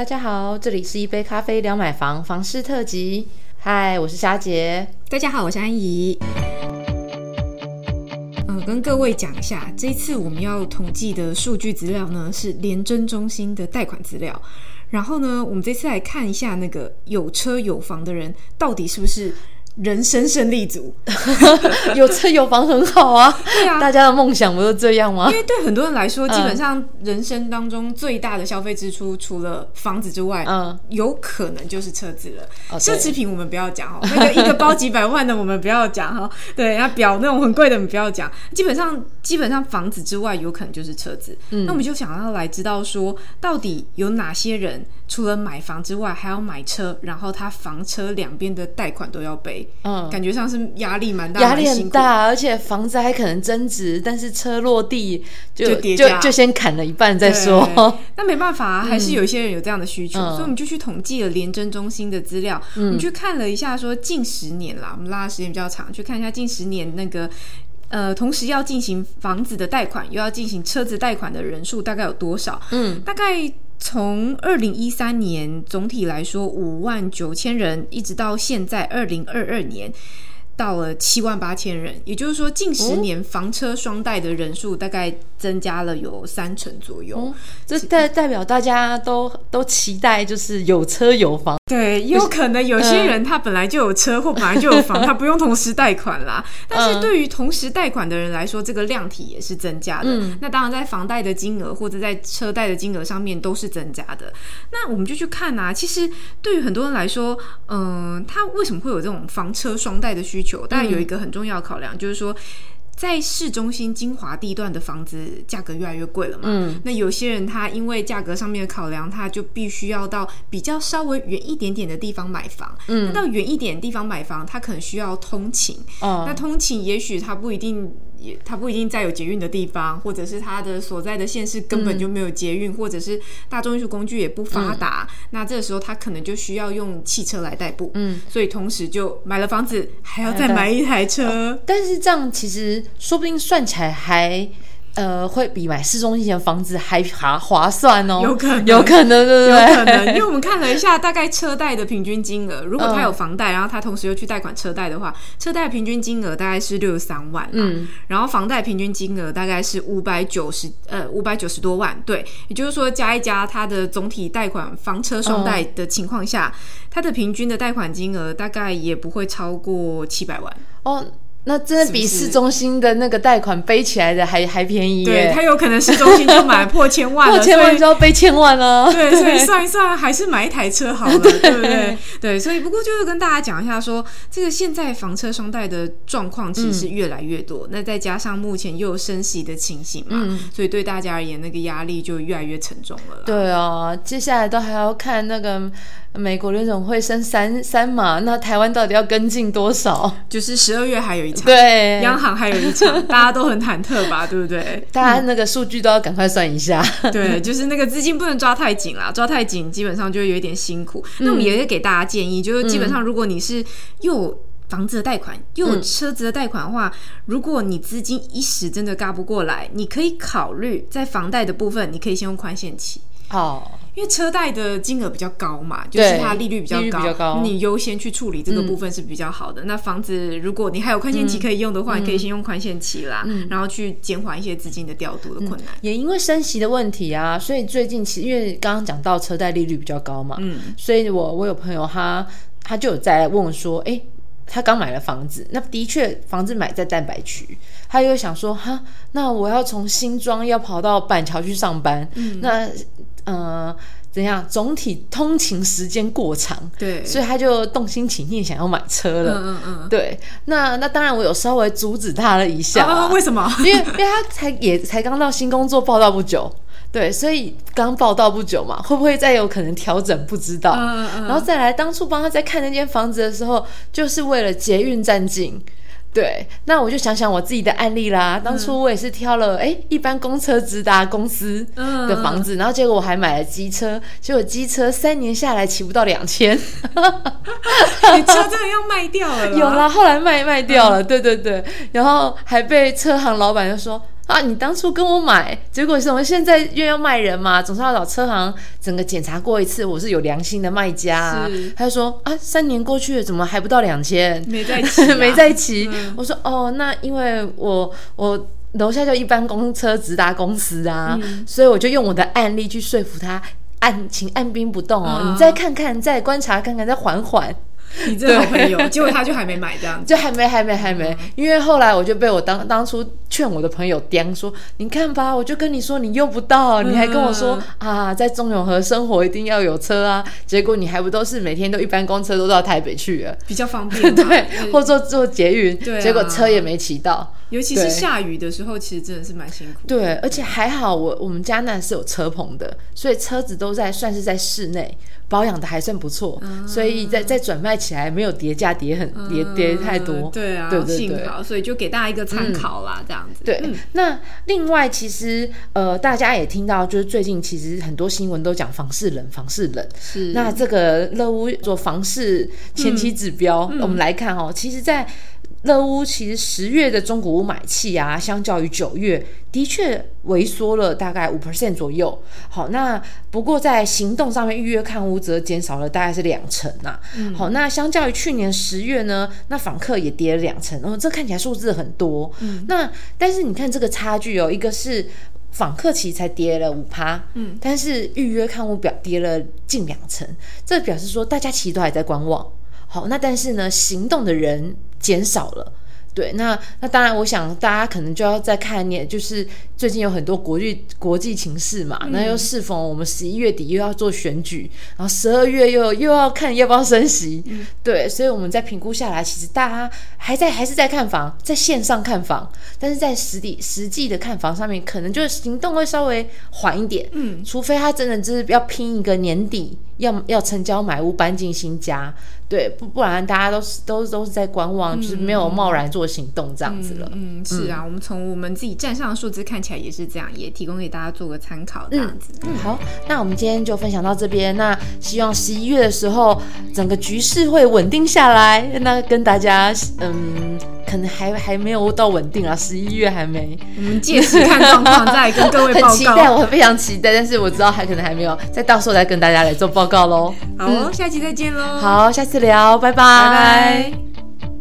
大家好，这里是一杯咖啡聊买房房事特辑。嗨，我是霞姐。大家好，我是安怡。呃，跟各位讲一下，这次我们要统计的数据资料呢，是联征中心的贷款资料。然后呢，我们这次来看一下那个有车有房的人，到底是不是？人生胜利组，有车有房很好啊。对啊，大家的梦想不是这样吗？因为对很多人来说，基本上人生当中最大的消费支出，除了房子之外，嗯，有可能就是车子了。奢侈品我们不要讲哦，那个一个包几百万的我们不要讲哈。对，那表那种很贵的我们不要讲。基本上，基本上房子之外，有可能就是车子。嗯，那我们就想要来知道说，到底有哪些人除了买房之外，还要买车，然后他房车两边的贷款都要背。嗯，感觉上是压力蛮大，压力很大，而且房子还可能增值，但是车落地就就就先砍了一半再说。那没办法，还是有一些人有这样的需求，所以我们就去统计了廉政中心的资料，我们去看了一下，说近十年啦，我们拉的时间比较长，去看一下近十年那个呃，同时要进行房子的贷款，又要进行车子贷款的人数大概有多少？嗯，大概。从二零一三年总体来说五万九千人，一直到现在二零二二年。到了七万八千人，也就是说，近十年房车双贷的人数大概增加了有三成左右。这代代表大家都都期待，就是有车有房。对，也有可能有些人他本来就有车或本来就有房，他不用同时贷款啦。但是对于同时贷款的人来说，这个量体也是增加的。那当然，在房贷的金额或者在车贷的金额上面都是增加的。那我们就去看啊，其实对于很多人来说，嗯，他为什么会有这种房车双贷的需求？当然有一个很重要的考量，就是说，在市中心精华地段的房子价格越来越贵了嘛。嗯，那有些人他因为价格上面的考量，他就必须要到比较稍微远一点点的地方买房。嗯，那到远一点地方买房，他可能需要通勤。哦，那通勤也许他不一定。也，他不一定在有捷运的地方，或者是他的所在的县市根本就没有捷运，或者是大众运输工具也不发达。那这个时候他可能就需要用汽车来代步。嗯，所以同时就买了房子，还要再买一台车。但是这样其实说不定算起来还。呃，会比买市中心的房子还划划算哦，有可能，有可能，对不对？有可能，因为 我们看了一下，大概车贷的平均金额，如果他有房贷，然后他同时又去贷款车贷的话，车贷平均金额大概是六十三万，嗯，然后房贷平均金额大概是五百九十，呃，五百九十多万，对，也就是说加一加，他的总体贷款房车双贷的情况下，他的平均的贷款金额大概也不会超过七百万。哦。那真的比市中心的那个贷款背起来的还还便宜耶！对他有可能市中心就买破千万，破千万就要背千万了。对，所以算一算，还是买一台车好了，对不对？对，所以不过就是跟大家讲一下，说这个现在房车双贷的状况其实越来越多，那再加上目前又有升息的情形嘛，所以对大家而言，那个压力就越来越沉重了。对啊，接下来都还要看那个。美国联总会升三三嘛？那台湾到底要跟进多少？就是十二月还有一场，对，央行还有一场，大家都很忐忑吧？对不对？大家那个数据都要赶快算一下。对，就是那个资金不能抓太紧啦，抓太紧基本上就有一点辛苦。那我们也是给大家建议，就是基本上如果你是又有房子的贷款又有车子的贷款的话，如果你资金一时真的嘎不过来，你可以考虑在房贷的部分，你可以先用宽限期。哦，因为车贷的金额比较高嘛，就是它利率比较高，你优先去处理这个部分是比较好的。那房子如果你还有宽限期可以用的话，你可以先用宽限期啦，然后去减缓一些资金的调度的困难。也因为升息的问题啊，所以最近其实因为刚刚讲到车贷利率比较高嘛，嗯，所以我我有朋友他他就有在问我说，哎。他刚买了房子，那的确房子买在蛋白区，他又想说哈，那我要从新庄要跑到板桥去上班，嗯那呃怎样？总体通勤时间过长，对，所以他就动心起念想要买车了。嗯嗯嗯，对，那那当然我有稍微阻止他了一下，啊 为什么？因为因为他才也才刚到新工作报道不久。对，所以刚报道不久嘛，会不会再有可能调整？不知道。嗯嗯然后再来，当初帮他在看那间房子的时候，就是为了捷运站近。对，那我就想想我自己的案例啦。当初我也是挑了哎，一般公车直达公司的房子，然后结果我还买了机车，结果机车三年下来骑不到两千。你车真的要卖掉了？有啦，后来卖卖掉了。对对对，然后还被车行老板就说。啊，你当初跟我买，结果什么？现在又要卖人嘛，总是要找车行整个检查过一次，我是有良心的卖家。啊。他就说啊，三年过去了，怎么还不到两千？没在骑，没在骑。我说哦，那因为我我楼下就一般公车直达公司啊，所以我就用我的案例去说服他，按请按兵不动哦，你再看看，再观察看看，再缓缓。你这好朋友，结果他就还没买这样，就还没还没还没，因为后来我就被我当当初劝我的朋友刁说，你看吧，我就跟你说你用不到，你还跟我说啊，在中永和生活一定要有车啊，结果你还不都是每天都一般公车都到台北去了，比较方便，对，或坐坐捷运，结果车也没骑到，尤其是下雨的时候，其实真的是蛮辛苦。对，而且还好我我们家那是有车棚的，所以车子都在算是在室内。保养的还算不错，所以在在转卖起来没有叠价叠很跌跌太多。对啊，对对对，所以就给大家一个参考啦，这样子。对，那另外其实呃，大家也听到，就是最近其实很多新闻都讲房市冷，房市冷。是。那这个乐屋做房市前期指标，我们来看哦，其实，在乐屋其实十月的中古屋买气啊，相较于九月的确萎缩了大概五 percent 左右。好，那不过在行动上面预约看屋则减少了大概是两成呐。好，那相较于去年十月呢，那访客也跌了两成。哦，这看起来数字很多。嗯，那但是你看这个差距哦，一个是访客其实才跌了五趴，嗯，但是预约看屋表跌了近两成，这表示说大家其实都还在观望。好，那但是呢，行动的人减少了。对，那那当然，我想大家可能就要再看念，就是最近有很多国际国际情势嘛，那又适逢我们十一月底又要做选举，然后十二月又又要看要不要升息，对，所以我们在评估下来，其实大家还在还是在看房，在线上看房，但是在实地实际的看房上面，可能就是行动会稍微缓一点，嗯，除非他真的就是要拼一个年底。要要成交买屋搬进新家，对，不不然大家都是都都是在观望，就是没有贸然做行动这样子了。嗯，是啊，我们从我们自己站上的数字看起来也是这样，也提供给大家做个参考这样子。嗯，好，那我们今天就分享到这边。那希望十一月的时候，整个局势会稳定下来。那跟大家，嗯。可能还还没有到稳定啊，十一月还没，我们届时看状况再跟各位 报告。很期待，我非常期待，但是我知道还可能还没有，再到时候再跟大家来做报告喽。好，下期再见喽。好，下次聊，拜拜。